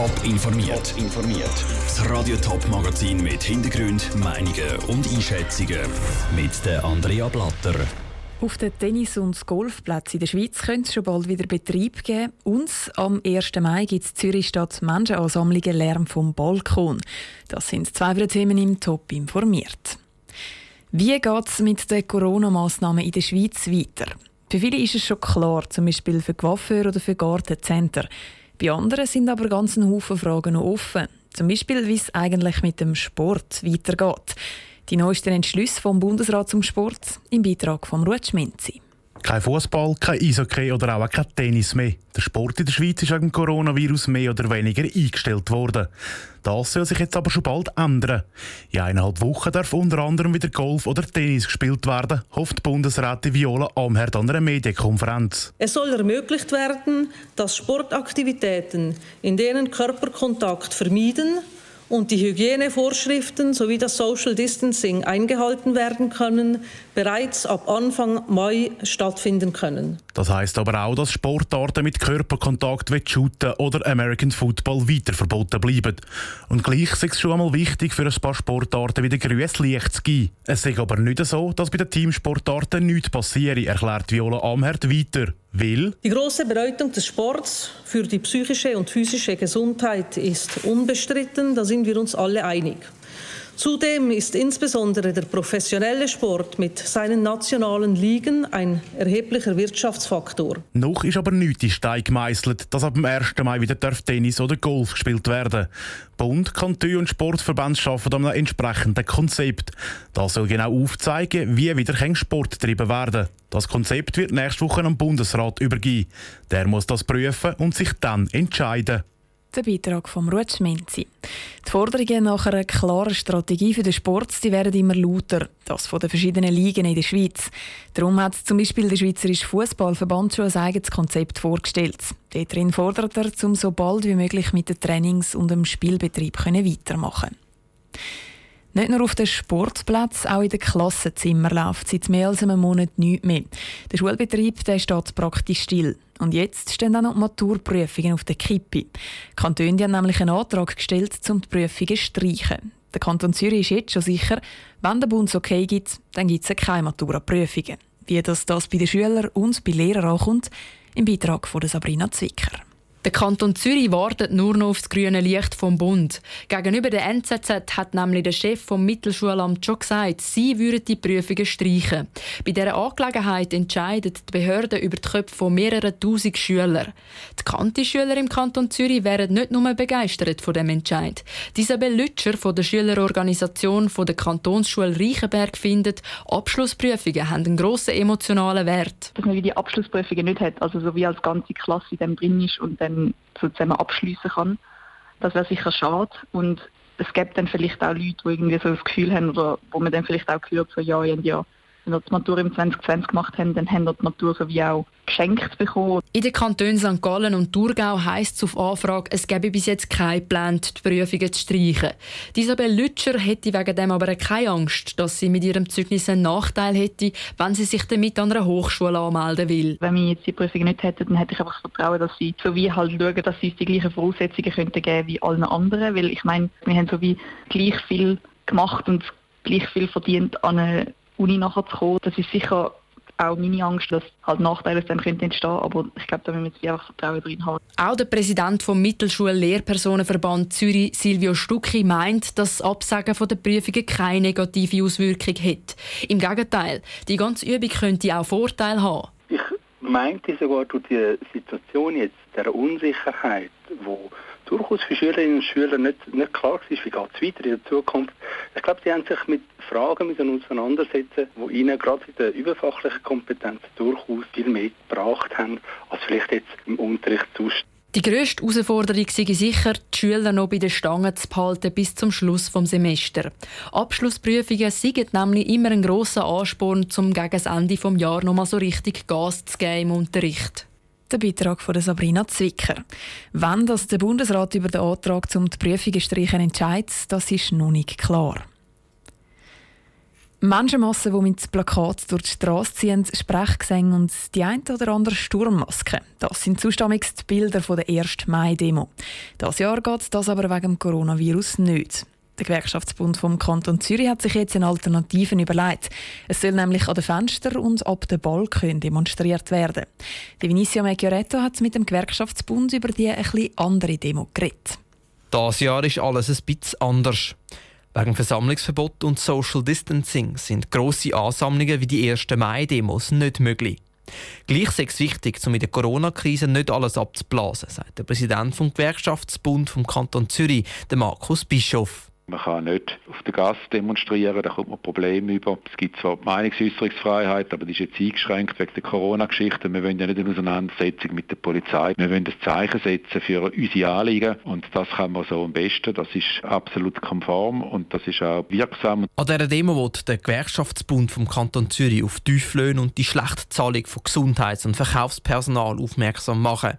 Top informiert. informiert. Das Radio Top Magazin mit Hintergrund, Meinungen und Einschätzungen mit der Andrea Blatter. Auf den Tennis- und Golfplätzen in der Schweiz könnte es schon bald wieder Betrieb geben. Uns am 1. Mai gibt es Zürich statt Menschenansammlungen Lärm vom Balkon. Das sind zwei Themen im Top informiert. Wie geht es mit den Corona-Massnahmen in der Schweiz weiter? Für viele ist es schon klar, zum Beispiel für Coiffeur oder für Gartencenter. Bei anderen sind aber ganz ein Haufen Fragen noch offen. Zum Beispiel, wie es eigentlich mit dem Sport weitergeht. Die neuesten Entschlüsse vom Bundesrat zum Sport im Beitrag von Ruth Schminzi. Kein Fußball, kein Eishockey oder auch kein Tennis mehr. Der Sport in der Schweiz ist wegen Coronavirus mehr oder weniger eingestellt worden. Das soll sich jetzt aber schon bald ändern. In eineinhalb Wochen darf unter anderem wieder Golf oder Tennis gespielt werden, hofft Bundesrätin Viola Amherd an einer Medienkonferenz. Es soll ermöglicht werden, dass Sportaktivitäten, in denen Körperkontakt vermieden und die Hygienevorschriften sowie das Social Distancing eingehalten werden können, bereits ab Anfang Mai stattfinden können. Das heißt aber auch, dass Sportarten mit Körperkontakt wie Shooten oder American Football weiter verboten bleiben. Und gleich ist es schon einmal wichtig, für ein paar Sportarten wieder grünes Licht zu geben. Es ist aber nicht so, dass bei den Teamsportarten nichts passiert, erklärt Viola Amherd weiter. Will? Die große Bedeutung des Sports für die psychische und physische Gesundheit ist unbestritten, da sind wir uns alle einig. Zudem ist insbesondere der professionelle Sport mit seinen nationalen Ligen ein erheblicher Wirtschaftsfaktor. Noch ist aber nichts in Stein gemeißelt, dass ab dem 1. Mai wieder Tennis oder Golf gespielt werden Bund, Kantone und Sportverbände arbeiten an einem entsprechenden Konzept. Das soll genau aufzeigen, wie wieder Sport getrieben werden Das Konzept wird nächste Woche am Bundesrat übergeben. Der muss das prüfen und sich dann entscheiden. Der Beitrag von Ruth Schminzi. Die Forderungen nach einer klaren Strategie für den Sport die werden immer lauter. Das von den verschiedenen Ligen in der Schweiz. Darum hat zum Beispiel der Schweizerische Fußballverband schon ein eigenes Konzept vorgestellt. Darin fordert er, um so bald wie möglich mit den Trainings und dem Spielbetrieb weitermachen nicht nur auf den Sportplätzen, auch in den Klassenzimmern läuft seit mehr als einem Monat nichts mehr. Der Schulbetrieb der steht praktisch still. Und jetzt stehen auch noch die Maturprüfungen auf der Kippe. Die Kantone haben nämlich einen Antrag gestellt, um die Prüfungen zu streichen. Der Kanton Zürich ist jetzt schon sicher, wenn der Bund okay gibt, dann gibt es keine Matura-Prüfungen. Wie das, das bei den Schülern und bei Lehrern ankommt, im Beitrag von Sabrina Zwicker. Der Kanton Zürich wartet nur noch auf das grüne Licht vom Bund. Gegenüber der NZZ hat nämlich der Chef vom Mittelschulamt schon gesagt, sie würden die Prüfungen streichen. Bei dieser Angelegenheit entscheidet die Behörde über die Köpfe von mehreren tausend Schülern. Die Kanti-Schüler im Kanton Zürich wären nicht nur begeistert von dem Entscheid. Isabel Lütscher von der Schülerorganisation von der Kantonsschule Reichenberg findet, Abschlussprüfungen haben einen grossen emotionalen Wert. Dass man die Abschlussprüfungen nicht hat, also so wie als ganze Klasse in dem drin ist und dann so zusammen abschließen kann. Das wäre sicher schade. Und es gibt dann vielleicht auch Leute, die irgendwie so das Gefühl haben, oder wo man dann vielleicht auch gehört so, ja, ja, wenn wir die Matur im 2020 gemacht haben, dann haben wir die Matur wie auch geschenkt bekommen. In den Kantonen St. Gallen und Thurgau heisst es auf Anfrage, es gäbe bis jetzt keinen Plan, die Prüfungen zu streichen. Isabel Lütscher hätte wegen dem aber keine Angst, dass sie mit ihrem Zeugnis einen Nachteil hätte, wenn sie sich damit an einer Hochschule anmelden will. Wenn wir jetzt die Prüfungen nicht hätten, dann hätte ich einfach das Vertrauen, dass sie so wie halt schauen, dass sie uns die gleichen Voraussetzungen könnten geben wie allen anderen, weil ich meine, wir haben so wie gleich viel gemacht und gleich viel verdient an eine Uni nachher zu kommen. Das ist sicher auch meine Angst, dass halt Nachteile dann könnten entstehen aber ich glaube, da müssen wir einfach Vertrauen drin haben. Auch der Präsident vom Mittelschul-Lehrpersonenverband Zürich, Silvio Stucki, meint, dass das Absagen der Prüfungen keine negative Auswirkung hat. Im Gegenteil, die ganze Übung könnte auch Vorteile haben. Ich meinte sogar durch die Situation jetzt, der Unsicherheit, wo durchaus für Schülerinnen und Schüler nicht, nicht klar war, wie geht es weiter in der Zukunft. Ich glaube, sie haben sich mit Fragen müssen auseinandersetzen, die ihnen gerade in der überfachlichen Kompetenz durchaus viel mehr gebracht haben, als vielleicht jetzt im Unterricht sonst. Die grösste Herausforderung sei sicher, die Schüler noch bei den Stangen zu behalten bis zum Schluss des Semesters. Abschlussprüfungen sind nämlich immer ein grosser Ansporn, um gegen das Ende des Jahres noch mal so richtig Gas zu geben im Unterricht. Der Beitrag von Sabrina Zwicker. Wann das der Bundesrat über den Antrag zum die Prüfungen streichen entscheidet, das ist noch nicht klar. Menschenmassen, die mit Plakaten durch die Straße ziehen, Sprechgesänge und die ein oder andere Sturmmaske. Das sind zustammigst Bilder der 1. Mai-Demo. Das Jahr geht das aber wegen Coronavirus nicht. Der Gewerkschaftsbund vom Kanton Zürich hat sich jetzt eine Alternative überlegt. Es soll nämlich an den Fenstern und ab den Balkon demonstriert werden. Die Vinicio Meggioretto hat mit dem Gewerkschaftsbund über die ein andere Demo geredet. Das Jahr ist alles ein bisschen anders. Wegen Versammlungsverbot und Social Distancing sind grosse Ansammlungen wie die 1. Mai-Demos nicht möglich. Gleich ist es wichtig, um in der Corona-Krise nicht alles abzublasen, sagt der Präsident vom Gewerkschaftsbund vom Kanton Zürich, Markus Bischof. Man kann nicht auf der Gasse demonstrieren, da kommt man Probleme über. Es gibt zwar die Meinungsäußerungsfreiheit, aber die ist jetzt eingeschränkt wegen der Corona-Geschichte. Wir wollen ja nicht eine Auseinandersetzung mit der Polizei. Wir wollen ein Zeichen setzen für unsere Anliegen und das kann man so am besten. Das ist absolut konform und das ist auch wirksam. An dieser Demo wird der Gewerkschaftsbund vom Kanton Zürich auf Tieflöhne und die schlechte Zahlung von Gesundheits- und Verkaufspersonal aufmerksam machen.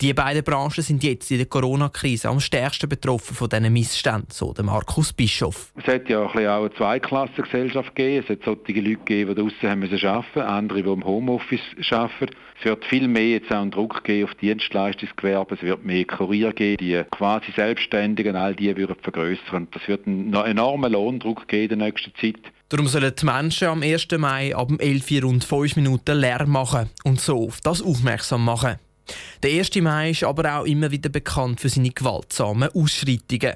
Die beiden Branchen sind jetzt in der Corona-Krise am stärksten betroffen von diesen Missständen, so der Markus Bischof. Es hat ja auch eine Zweiklassengesellschaft gegeben. Es hat solche Leute gegeben, die draußen haben müssen arbeiten, andere, die im Homeoffice arbeiten. Es wird viel mehr jetzt auch einen Druck geben auf Dienstleistungsgewerbe. Es wird mehr Kurier geben, die quasi Selbstständigen, all die würden vergrößern. Das wird einen enormen Lohndruck geben in der nächsten Zeit. Darum sollen die Menschen am 1. Mai ab 11 Uhr rund 5 Minuten Lärm machen und so auf das aufmerksam machen. Der 1. Mai ist aber auch immer wieder bekannt für seine gewaltsamen Ausschreitungen.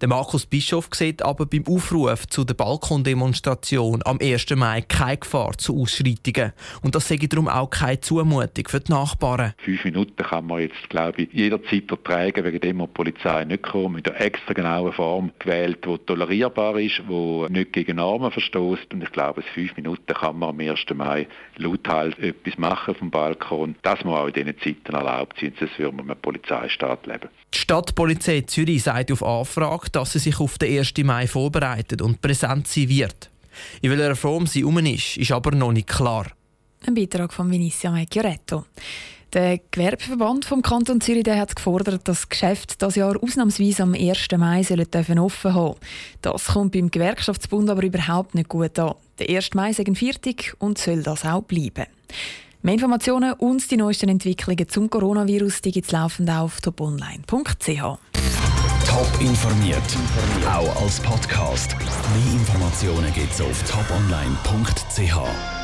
Der Markus Bischof sieht aber beim Aufruf zu der Balkondemonstration am 1. Mai keine Gefahr zu Ausschreitungen. Und das sage darum auch keine Zumutung für die Nachbarn. Fünf Minuten kann man jetzt, glaube ich, jederzeit ertragen, wegen dem die Polizei nicht kommt. Mit einer extra genauen Form gewählt, die tolerierbar ist, die nicht gegen Normen verstößt. Und ich glaube, in fünf Minuten kann man am 1. Mai lauthals etwas machen vom Balkon. Das muss auch in diesen Zeiten erlaubt sein, sonst würde man einem Polizeistaat leben. Die Stadtpolizei Zürich sagt auf Anfrage, dass sie sich auf den 1. Mai vorbereitet und präsent sein wird. In welcher Form sie um ist, ist aber noch nicht klar. Ein Beitrag von Vinicia Meggioretto. Der Gewerbeverband vom Kanton Zürich der hat gefordert, dass Geschäfte das Jahr ausnahmsweise am 1. Mai sollen dürfen offen haben. Das kommt beim Gewerkschaftsbund aber überhaupt nicht gut an. Der 1. Mai ist fertig und soll das auch bleiben. Mehr Informationen und die neuesten Entwicklungen zum Coronavirus gibt es laufend auf toponline.ch. Top informiert, auch als Podcast. Mehr Informationen gibt es auf toponline.ch.